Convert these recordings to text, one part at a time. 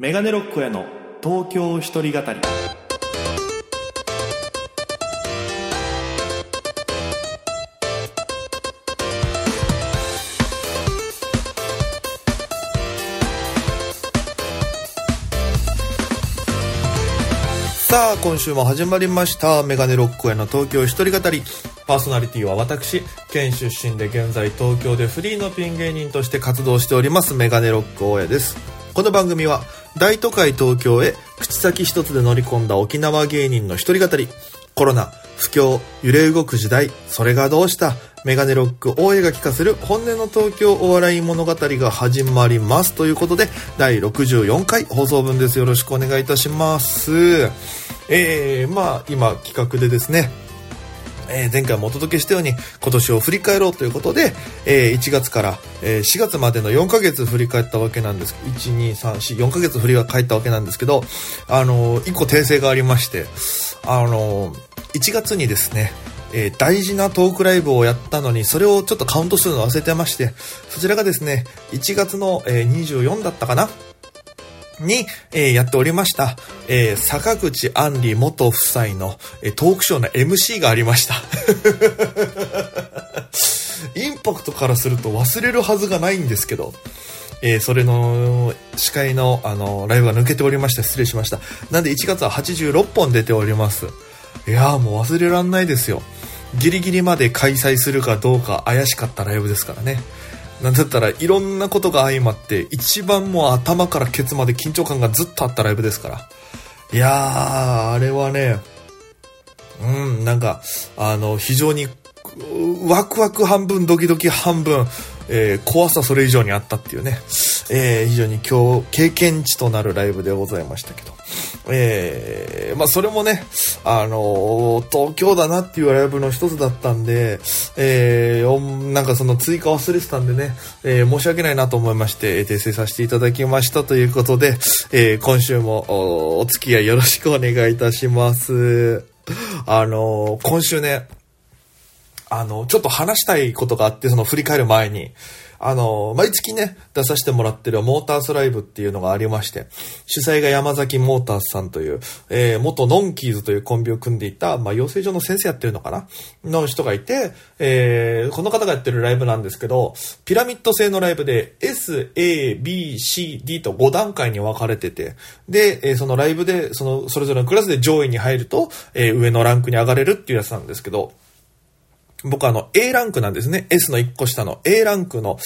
メガネロックへの東京一人語り。さあ今週も始まりました。メガネロックへの東京一人語り。パーソナリティは私県出身で現在東京でフリーのピン芸人として活動しておりますメガネロック大江です。この番組は大都会東京へ口先一つで乗り込んだ沖縄芸人の一人語り。コロナ不況揺れ動く時代それがどうした？メガネロック大江が聞かせる本音の東京お笑い物語が始まりますということで第64回放送分ですよろしくお願いいたしますえー、まあ今企画でですねえー、前回もお届けしたように今年を振り返ろうということで、えー、1月から、えー、4月までの4ヶ月振り返ったわけなんです1、2、3、4、4ヶ月振り返ったわけなんですけど、あの1個訂正がありまして、あの1月にですね、えー、大事なトークライブをやったのに、それをちょっとカウントするの忘れてまして、そちらがですね、1月の、えー、24だったかなに、えー、やっておりました、えー、坂口杏里元夫妻の、え、トークショーの MC がありました。インパクトからすると忘れるはずがないんですけど、えー、それの司会のあのライブが抜けておりまして失礼しました。なんで1月は86本出ております。いやーもう忘れらんないですよ。ギリギリまで開催するかどうか怪しかったライブですからね。なんだったらいろんなことが相まって一番もう頭からケツまで緊張感がずっとあったライブですから。いやー、あれはね、うん、なんか、あの、非常にワクワク半分、ドキドキ半分、えー、怖さそれ以上にあったっていうね、えー、非常に今日経験値となるライブでございましたけど、えー、まあそれもね、あの東京だなっていうライブの一つだったんで、えー、なんかその追加忘れてたんでね、えー、申し訳ないなと思いまして、訂正させていただきましたということで、えー、今週もお付き合いよろしくお願いいたします。あの今週ね、あの、ちょっと話したいことがあって、その振り返る前に、あの、毎月ね、出させてもらってるモータースライブっていうのがありまして、主催が山崎モータースさんという、えー、元ノンキーズというコンビを組んでいた、まあ、養成所の先生やってるのかなの人がいて、えー、この方がやってるライブなんですけど、ピラミッド製のライブで S, A, B, C, D と5段階に分かれてて、で、えー、そのライブで、その、それぞれのクラスで上位に入ると、えー、上のランクに上がれるっていうやつなんですけど、僕あの A ランクなんですね。S の1個下の A ランクの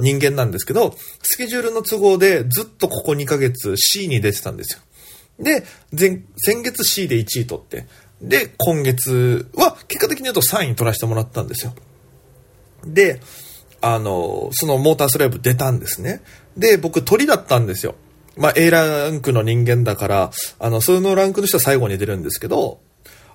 人間なんですけど、スケジュールの都合でずっとここ2ヶ月 C に出てたんですよ。で、前、先月 C で1位取って、で、今月は結果的に言うと3位取らせてもらったんですよ。で、あの、そのモータースライブ出たんですね。で、僕鳥だったんですよ。まあ A ランクの人間だから、あの、そのランクの人は最後に出るんですけど、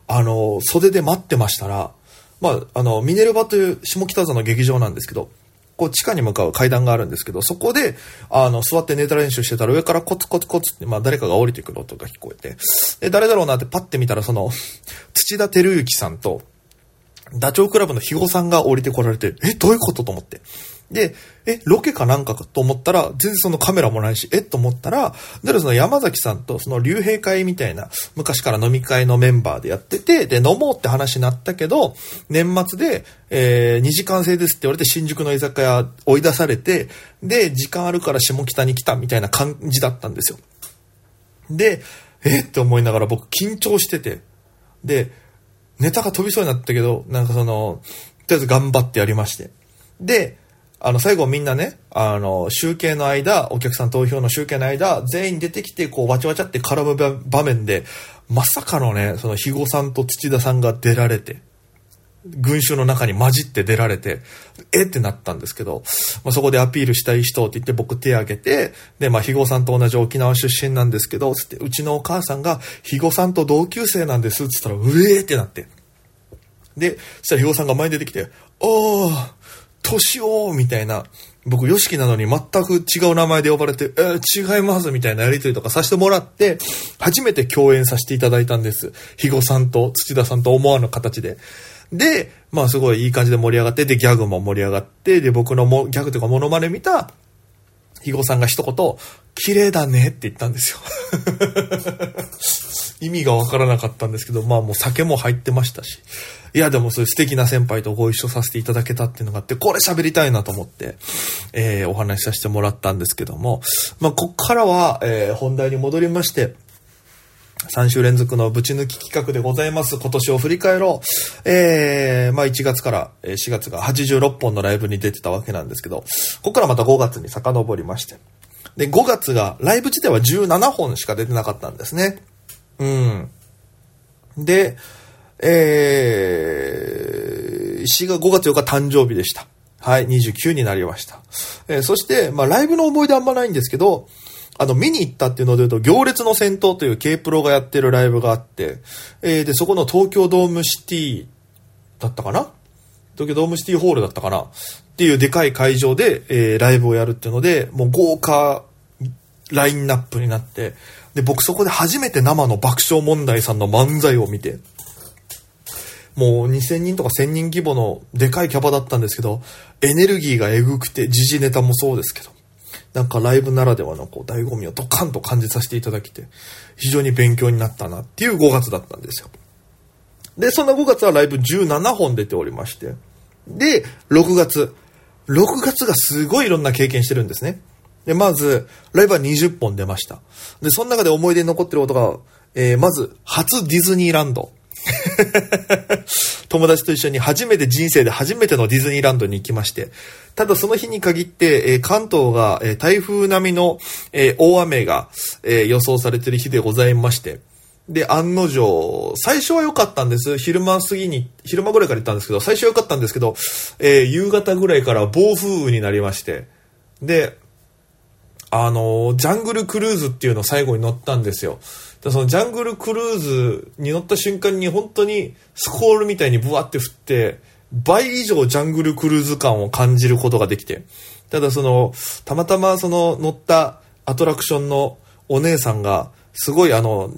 あの、袖で待ってましたら、まあ、あの、ミネルバという下北沢の劇場なんですけど、こう地下に向かう階段があるんですけど、そこで、あの、座ってネタ練習してたら上からコツコツコツって、まあ誰かが降りてくる音が聞こえて、で、誰だろうなってパッて見たらその、土田照之さんと、ダチョウ倶楽部の肥後さんが降りてこられて、え、どういうこと？と思って。で、え、ロケかなんかかと思ったら、全然そのカメラもないし、えと思ったら、だその山崎さんとその竜兵会みたいな、昔から飲み会のメンバーでやってて、で、飲もうって話になったけど、年末で、えー、2時間制ですって言われて新宿の居酒屋追い出されて、で、時間あるから下北に来たみたいな感じだったんですよ。で、えって思いながら僕緊張してて、で、ネタが飛びそうになったけど、なんかその、とりあえず頑張ってやりまして。で、あの、最後みんなね、あの、集計の間、お客さん投票の集計の間、全員出てきて、こう、わちゃわちゃって絡む場面で、まさかのね、その、肥後さんと土田さんが出られて、群衆の中に混じって出られて、えってなったんですけど、まあ、そこでアピールしたい人って言って僕手挙げて、で、まあ、肥後さんと同じ沖縄出身なんですけど、つって、うちのお母さんが、肥後さんと同級生なんです、つったら、うえーってなって。で、そしたら肥後さんが前に出てきて、おー、年をみたいな、僕、ヨシキなのに全く違う名前で呼ばれて、えー、違いますみたいなやりとりとかさせてもらって、初めて共演させていただいたんです。肥後さんと土田さんと思わぬ形で。で、まあすごいいい感じで盛り上がって、で、ギャグも盛り上がって、で、僕のもギャグというかモノマネ見た、肥後さんが一言、綺麗だねって言ったんですよ。意味がわからなかったんですけど、まあもう酒も入ってましたし。いや、でもそういう素敵な先輩とご一緒させていただけたっていうのがあって、これ喋りたいなと思って、えー、お話しさせてもらったんですけども、まあ、こっからは、えー、本題に戻りまして、3週連続のぶち抜き企画でございます。今年を振り返ろう。えー、まあ1月から4月が86本のライブに出てたわけなんですけど、ここからまた5月に遡りまして。で、5月が、ライブ自体は17本しか出てなかったんですね。うん。で、えー、4月5月4日誕生日でした。はい、29になりました。えー、そして、まあライブの思い出あんまないんですけど、あの、見に行ったっていうので言うと、行列の戦闘という K プロがやってるライブがあって、えー、で、そこの東京ドームシティだったかな？東京ドームシティホールだったかな？っていうでかい会場で、えー、ライブをやるっていうので、もう豪華ラインナップになって、で、僕そこで初めて生の爆笑問題さんの漫才を見て、もう2000人とか1000人規模のでかいキャバだったんですけど、エネルギーがエグくて、時事ネタもそうですけど、なんかライブならではのこう醍醐味をドカンと感じさせていただきて、非常に勉強になったなっていう5月だったんですよ。で、そんな5月はライブ17本出ておりまして、で、6月。6月がすごいいろんな経験してるんですね。で、まず、ライブは20本出ました。で、その中で思い出に残ってることが、えー、まず、初ディズニーランド。友達と一緒に初めて人生で初めてのディズニーランドに行きまして、ただその日に限って、えー、関東が、えー、台風並みの、えー、大雨が、え予想されてる日でございまして、で、案の定、最初は良かったんです。昼間過ぎに、昼間ぐらいから行ったんですけど、最初は良かったんですけど、え夕方ぐらいから暴風雨になりまして、で、あのジャングルクルーズっていうのを最後に乗ったんですよ。そのジャングルクルーズに乗った瞬間に本当にスコールみたいにブワって振って、倍以上ジャングルクルーズ感を感じることができて。ただその、たまたまその乗ったアトラクションのお姉さんが、すごいあの、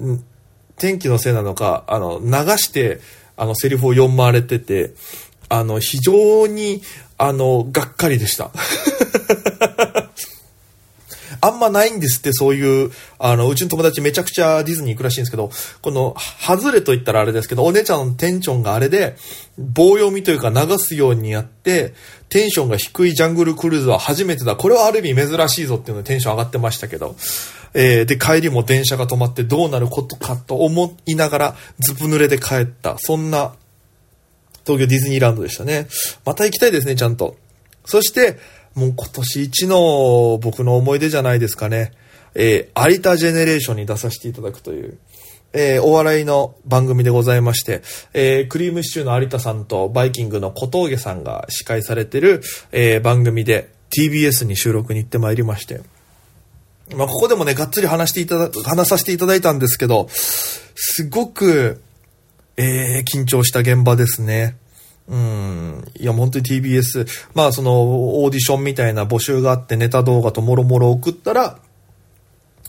天気のせいなのか、あの、流して、あの、セリフを読まれてて、あの、非常に、あの、がっかりでした。あんまないんですって、そういう、あの、うちの友達めちゃくちゃディズニー行くらしいんですけど、この、外れと言ったらあれですけど、お姉ちゃんのテンションがあれで、棒読みというか流すようにやって、テンションが低いジャングルクルーズは初めてだ。これはある意味珍しいぞっていうのでテンション上がってましたけど、えー、で、帰りも電車が止まってどうなることかと思いながら、ずぶ濡れで帰った。そんな、東京ディズニーランドでしたね。また行きたいですね、ちゃんと。そして、もう今年一の僕の思い出じゃないですかね。えー、有田ジェネレーションに出させていただくという、えー、お笑いの番組でございまして、えー、クリームシチューの有田さんとバイキングの小峠さんが司会されてる、えー、番組で TBS に収録に行ってまいりまして、まあ、ここでもね、がっつり話していただ、話させていただいたんですけど、すごく、えー、緊張した現場ですね。うん。いや、本当に TBS、まあ、その、オーディションみたいな募集があって、ネタ動画ともろもろ送ったら、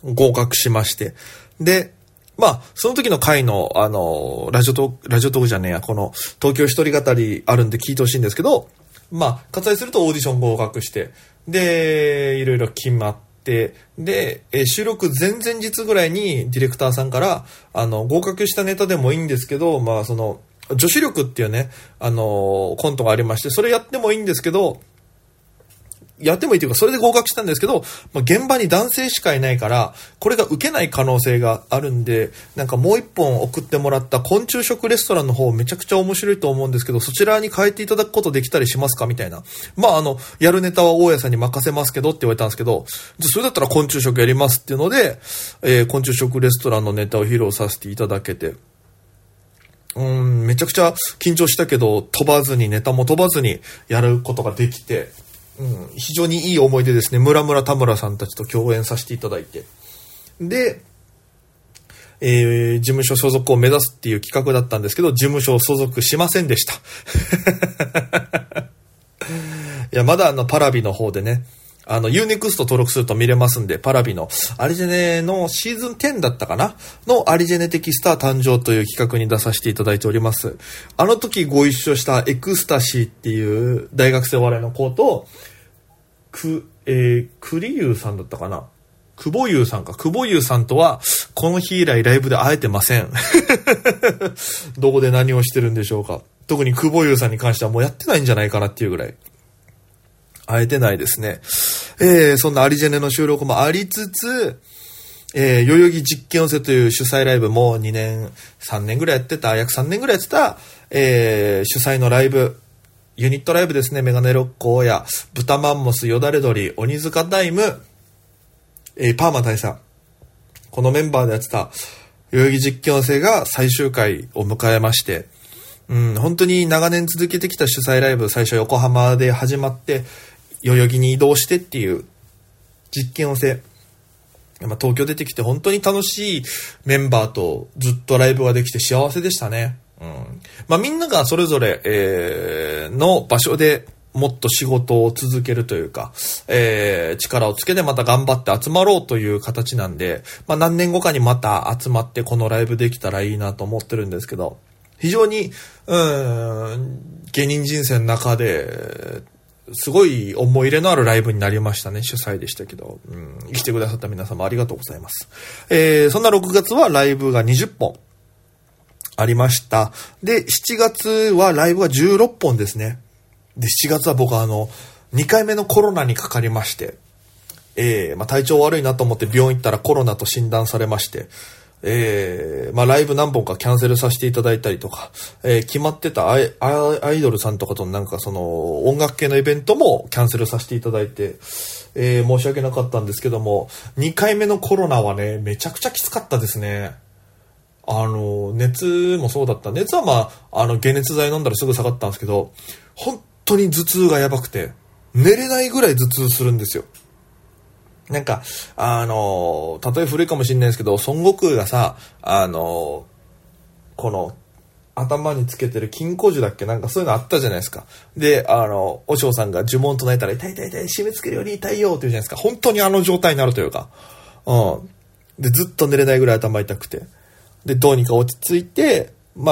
合格しまして。で、まあ、その時の回の、あの、ラジオトークラジオトークじゃねえや、この、東京一人語りあるんで聞いてほしいんですけど、まあ、割愛するとオーディション合格して、で、いろいろ決まって、で、え収録前々日ぐらいにディレクターさんから、あの、合格したネタでもいいんですけど、まあ、その、女子力っていうね、あのー、コントがありまして、それやってもいいんですけど、やってもいいというか、それで合格したんですけど、まあ、現場に男性しかいないから、これが受けない可能性があるんで、なんかもう一本送ってもらった昆虫食レストランの方めちゃくちゃ面白いと思うんですけど、そちらに変えていただくことできたりしますか？みたいな。まあ、あの、やるネタは大家さんに任せますけどって言われたんですけど、じゃそれだったら昆虫食やりますっていうので、えー、昆虫食レストランのネタを披露させていただけて、うん、めちゃくちゃ緊張したけど、飛ばずに、ネタも飛ばずにやることができて、うん、非常にいい思い出ですね。村村田村さんたちと共演させていただいて。で、えー、事務所所属を目指すっていう企画だったんですけど、事務所所属しませんでした。いや、まだあの、パラビの方でね、あの、Unext 登録すると見れますんで、パラビのアリジェネのシーズン10だったかな？のアリジェネ的スター誕生という企画に出させていただいております。あの時ご一緒したエクスタシーっていう大学生笑いの子と、く、えー、栗優さんだったかな？久保優さんか。久保優さんとは、この日以来ライブで会えてません。どこで何をしてるんでしょうか。特に久保優さんに関してはもうやってないんじゃないかなっていうぐらい。会えてないですね。えー、そんなアリジェネの収録もありつつ、えー、代々木実験寄せという主催ライブも2年、3年ぐらいやってた、約3年ぐらいやってた、えー、主催のライブ、ユニットライブですね、メガネロッコーや、豚マンモス、よだれ鳥、鬼塚タイム、えー、パーマ大佐。このメンバーでやってた、代々木実験寄せが最終回を迎えまして、うん、本当に長年続けてきた主催ライブ、最初横浜で始まって、代々木に移動してっていう実験をせ、ま東京出てきて本当に楽しいメンバーとずっとライブができて幸せでしたね。うん。まあ、みんながそれぞれ、えー、の場所でもっと仕事を続けるというか、えー、力をつけてまた頑張って集まろうという形なんで、まあ、何年後かにまた集まってこのライブできたらいいなと思ってるんですけど、非常に、うん、芸人人生の中で、すごい思い入れのあるライブになりましたね。主催でしたけど。うん、来てくださった皆様ありがとうございます。えー、そんな6月はライブが20本ありました。で、7月はライブが16本ですね。で、7月は僕はあの、2回目のコロナにかかりまして、えー、まあ、体調悪いなと思って病院行ったらコロナと診断されまして、えー、まあ、ライブ何本かキャンセルさせていただいたりとか、えー、決まってたアイアイドルさんとかとなんかその音楽系のイベントもキャンセルさせていただいて、えー、申し訳なかったんですけども、2回目のコロナはね、めちゃくちゃきつかったですね。あの、熱もそうだった。熱はまあ、あの、解熱剤飲んだらすぐ下がったんですけど、本当に頭痛がやばくて、寝れないぐらい頭痛するんですよ。なんか、あの、例え古いかもしれないですけど、孫悟空がさ、あの、この、頭につけてる金庫樹だっけなんかそういうのあったじゃないですか。で、あの、お嬢さんが呪文唱えたら、痛い痛い痛い、締め付けるように痛いよって言うじゃないですか。本当にあの状態になるというか。うん。で、ずっと寝れないぐらい頭痛くて。で、どうにか落ち着いて、ま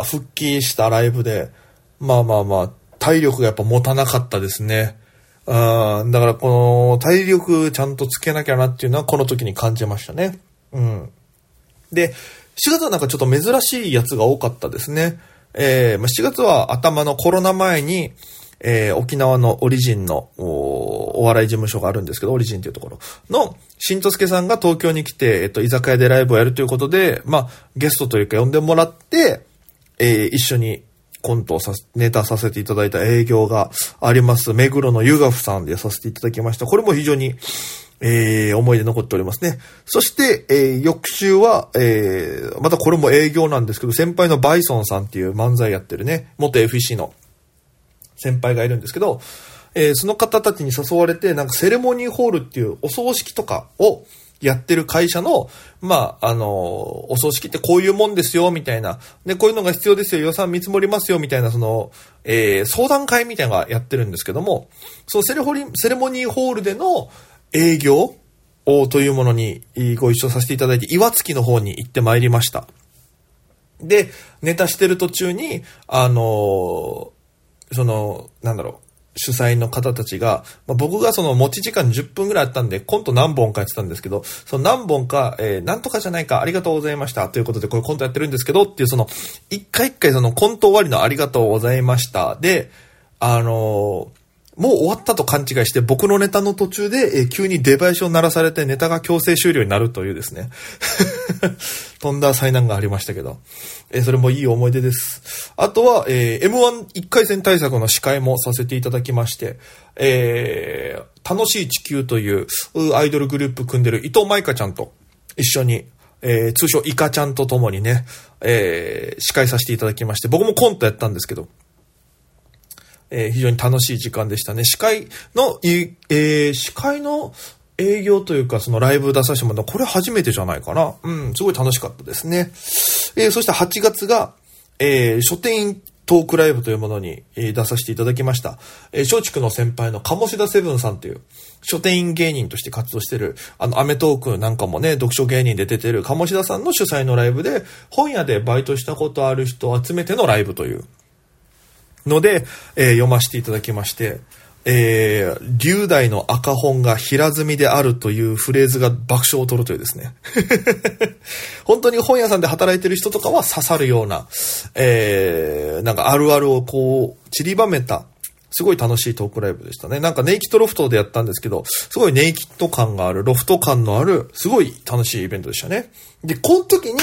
あ、復帰したライブで、まあまあまあ、体力がやっぱ持たなかったですね。うん、だからこの体力ちゃんとつけなきゃなっていうのはこの時に感じましたね。うん。で、4月はなんかちょっと珍しいやつが多かったですね。えー、まあ、4月は頭のコロナ前に、えー、沖縄のオリジンのお笑い事務所があるんですけど、オリジンっていうところの、しんとすけさんが東京に来て、えっと、居酒屋でライブをやるということで、まあ、ゲストというか呼んでもらって、えー、一緒にコントをさ、ネタさせていただいた営業があります。目黒のユガフさんでさせていただきました。これも非常に、えー、思い出残っておりますね。そして、えー、翌週は、えー、またこれも営業なんですけど、先輩のバイソンさんっていう漫才やってるね、元 FEC の先輩がいるんですけど、えー、その方たちに誘われて、なんかセレモニーホールっていうお葬式とかを、やってる会社の、まあ、あの、お葬式ってこういうもんですよ、みたいな。で、こういうのが必要ですよ、予算見積もりますよ、みたいな、その、えー、相談会みたいなのがやってるんですけども、そのセレホリ、セレモニーホールでの営業をというものにご一緒させていただいて、岩槻の方に行ってまいりました。で、ネタしてる途中に、あのその、なんだろう、主催の方たちが、まあ、僕がその持ち時間10分ぐらいあったんで、コント何本かやってたんですけど、その何本か、えー、なんとかじゃないか、ありがとうございました。ということで、こういうコントやってるんですけど、っていうその、一回一回そのコント終わりのありがとうございました。で、あのーもう終わったと勘違いして僕のネタの途中で、え、急に出囃子を鳴らされてネタが強制終了になるというですね。飛んだ災難がありましたけど。え、それもいい思い出です。あとは、えー、M11 回戦対策の司会もさせていただきまして、えー、楽しい地球というアイドルグループ組んでる伊藤舞香ちゃんと一緒に、えー、通称イカちゃんと共にね、えー、司会させていただきまして、僕もコントやったんですけど、えー、非常に楽しい時間でしたね。司会の、えー、司会の営業というか、そのライブ出させてもらったこれ初めてじゃないかな。うん、すごい楽しかったですね。えー、そして8月が、えー、書店員トークライブというものに、えー、出させていただきました。えー、松竹の先輩の鴨志田セブンさんという、書店員芸人として活動してる、あの、アメトークなんかもね、読書芸人で出てる鴨志田さんの主催のライブで、本屋でバイトしたことある人を集めてのライブという、ので、えー、読ませていただきまして、えー、龍大の赤本が平積みであるというフレーズが爆笑を取るというですね。本当に本屋さんで働いてる人とかは刺さるような、えー、なんかあるあるをこう、散りばめた、すごい楽しいトークライブでしたね。なんかネイキッドロフトでやったんですけど、すごいネイキッド感がある、ロフト感のある、すごい楽しいイベントでしたね。で、この時に、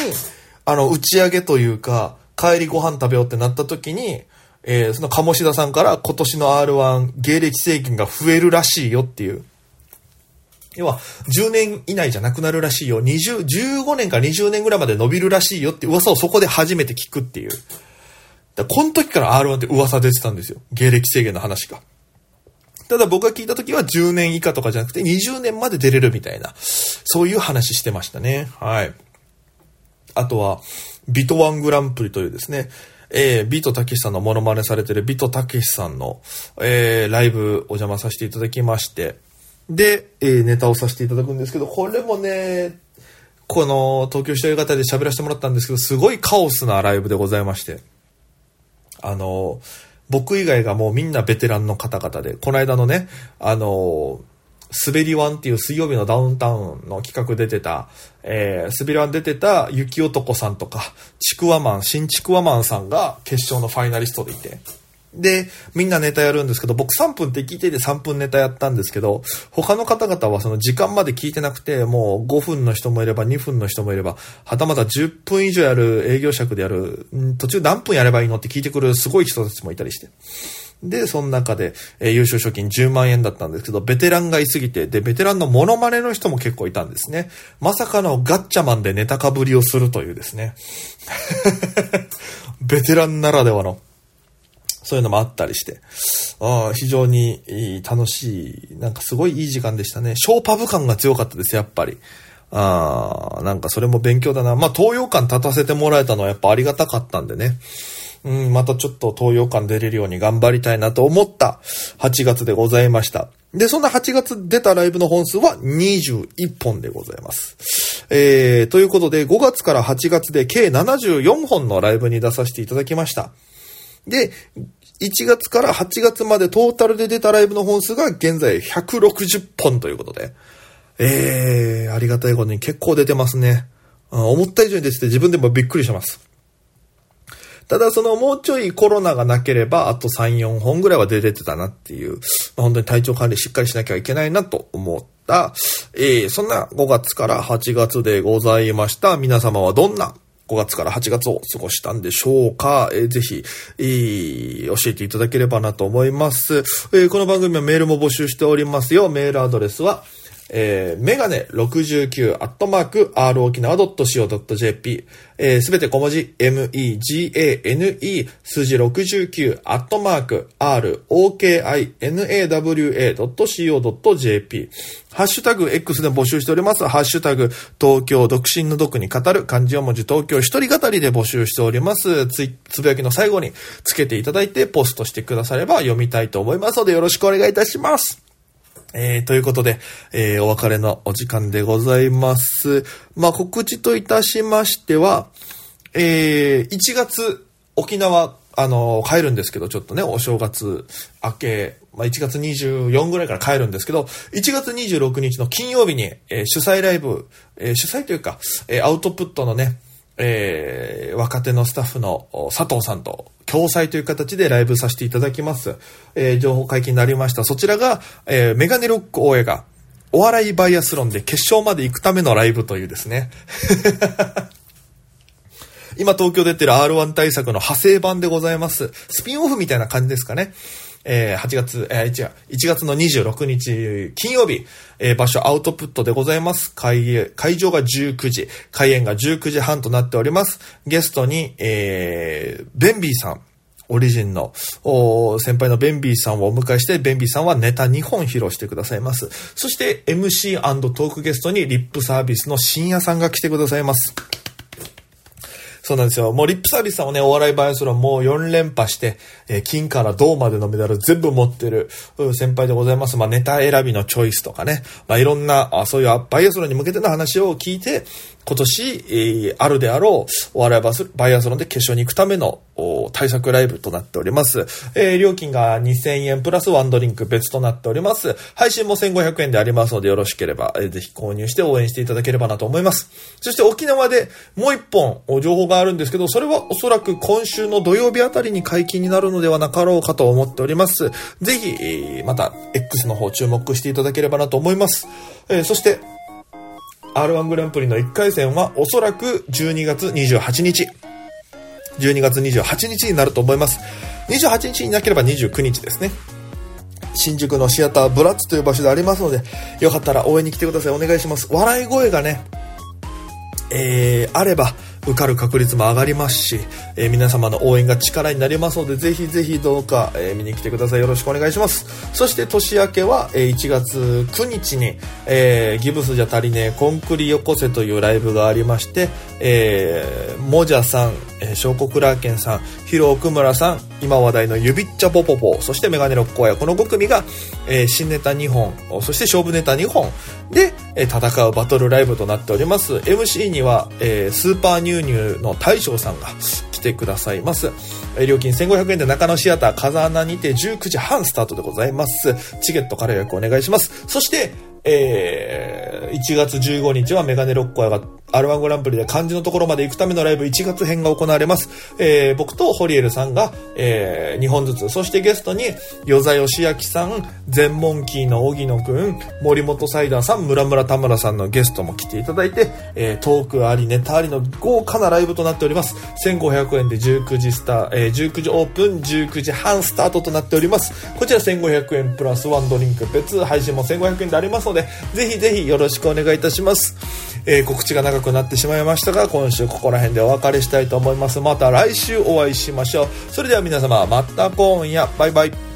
あの、打ち上げというか、帰りご飯食べようってなった時に、えー、その鴨志田さんから今年の R1 芸歴制限が増えるらしいよっていう。要は、10年以内じゃなくなるらしいよ。20、15年から20年ぐらいまで伸びるらしいよって噂をそこで初めて聞くっていう。だこの時から R1 って噂出てたんですよ。芸歴制限の話が。ただ僕が聞いた時は10年以下とかじゃなくて20年まで出れるみたいな、そういう話してましたね。はい。あとは、ビトワングランプリというですね、えー、ビートたけしさんのモノマネされてるビートたけしさんの、えー、ライブお邪魔させていただきまして、で、えー、ネタをさせていただくんですけど、これもね、この東京一人語で喋らせてもらったんですけど、すごいカオスなライブでございまして、あの、僕以外がもうみんなベテランの方々で、この間のね、あの、滑りワンっていう水曜日のダウンタウンの企画出てた、えー、滑りワン出てた雪男さんとか、ちくわマン、新ちくわマンさんが決勝のファイナリストでいて、で、みんなネタやるんですけど、僕3分って聞いてて3分ネタやったんですけど、他の方々はその時間まで聞いてなくて、もう5分の人もいれば2分の人もいれば、はたまた10分以上やる営業尺でやる、途中何分やればいいのって聞いてくるすごい人たちもいたりして。で、その中で、えー、優勝賞金10万円だったんですけど、ベテランがいすぎて、で、ベテランのモノマネの人も結構いたんですね。まさかのガッチャマンでネタかぶりをするというですね。ベテランならではの、そういうのもあったりして、あ非常に楽しい、なんかすごいいい時間でしたね。ショーパブ感が強かったです、やっぱり。あなんかそれも勉強だな。まあ、東洋館立たせてもらえたのはやっぱありがたかったんでね。うん、またちょっと東洋館出れるように頑張りたいなと思った8月でございました。で、そんな8月出たライブの本数は21本でございます。えー、ということで5月から8月で計74本のライブに出させていただきました。で、1月から8月までトータルで出たライブの本数が現在160本ということで、えー、ありがたいことに結構出てますね。思った以上に出てて自分でもびっくりします。ただそのもうちょいコロナがなければあと3、4本ぐらいは出てたなっていう、まあ、本当に体調管理しっかりしなきゃいけないなと思った、えー、そんな5月から8月でございました。皆様はどんな5月から8月を過ごしたんでしょうか、えー、ぜひ、えー、教えていただければなと思います、えー、この番組はメールも募集しておりますよ。メールアドレスは、えー、メガネ69アットマーク r 沖縄 .co.jp えー、すべて小文字 megane 数字69アットマーク r okinawa.co.jp ハッシュタグ X で募集しております。ハッシュタグ東京独身の独に語る漢字4文字東京一人語りで募集しております。つつぶやきの最後につけていただいてポストしてくだされば読みたいと思いますのでよろしくお願いいたします。えー、ということで、えー、お別れのお時間でございます。まあ、告知といたしましては、えー、1月、沖縄、あの、帰るんですけど、ちょっとね、お正月明け、まあ、1月24ぐらいから帰るんですけど、1月26日の金曜日に、えー、主催ライブ、えー、主催というか、えー、アウトプットのね、えー、若手のスタッフの佐藤さんと共催という形でライブさせていただきます。えー、情報解禁になりました。そちらが、えー、メガネロック大江が、お笑いバイアスロンで決勝まで行くためのライブというですね。今東京出てる R1 対策の派生版でございます。スピンオフみたいな感じですかね。えー、8月、えー、違う、1月の26日金曜日、えー、場所アウトプットでございます。会、会場が19時、開演が19時半となっております。ゲストに、えー、ベンビーさん、オリジンの先輩のベンビーさんをお迎えして、ベンビーさんはネタ2本披露してくださいます。そして MC& トークゲストにリップサービスの深夜さんが来てくださいます。そうなんですよ。もうリップサービスさんもね、お笑いバイアスロンもう4連覇して、えー、金から銅までのメダル全部持ってる先輩でございます。まあネタ選びのチョイスとかね、まあいろんな、あそういうバイアスロンに向けての話を聞いて、今年、えー、あるであろう、お笑いバスバイアスロンで決勝に行くための対策ライブとなっております。えー、料金が2000円プラスワンドリンク別となっております。配信も1500円でありますのでよろしければ、えー、ぜひ購入して応援していただければなと思います。そして沖縄でもう一本情報があるんですけど、それはおそらく今週の土曜日あたりに解禁になるのではなかろうかと思っております。ぜひ、えー、また X の方注目していただければなと思います。えー、そして、R1 グランプリの1回戦はおそらく12月28日。12月28日になると思います。28日になければ29日ですね。新宿のシアターブラッツという場所でありますので、よかったら応援に来てください。お願いします。笑い声がね、えー、あれば、受かる確率も上がりますし、えー、皆様の応援が力になりますので、ぜひぜひどうか、えー、見に来てください。よろしくお願いします。そして年明けは、えー、1月9日に、えギブスじゃ足りねえコンクリよこせというライブがありまして、えー、もじゃさん、えー、小国ラーケンさん、ヒロ奥村さん、今話題のユビッチャポポポ、そしてメガネロッコア、この5組が、えー、新ネタ2本、そして勝負ネタ2本で、えー、戦うバトルライブとなっております。MC には、えー、スーパーニューニューの大将さんが来てくださいます。えー、料金1500円で中野シアター風穴にて19時半スタートでございます。チケットから予約お願いします。そして、えー、1月15日はメガネロッコアが R1 グランプリで漢字のところまで行くためのライブ1月編が行われます。えー、僕とホリエルさんが、えー、2本ずつ、そしてゲストに、与座義明さん、全モンキーの荻野くん、森本サイダーさん、村村田村さんのゲストも来ていただいて、えー、トークあり、ネタありの豪華なライブとなっております。1500円で19時スター、えー、19時オープン、19時半スタートとなっております。こちら1500円プラスワンドリンク別、配信も1500円でありますので、ぜひぜひよろしくお願いいたします。えー、告知が長くなってしまいましたが、今週ここら辺でお別れしたいと思います。また来週お会いしましょう。それでは皆様、また今夜、バイバイ。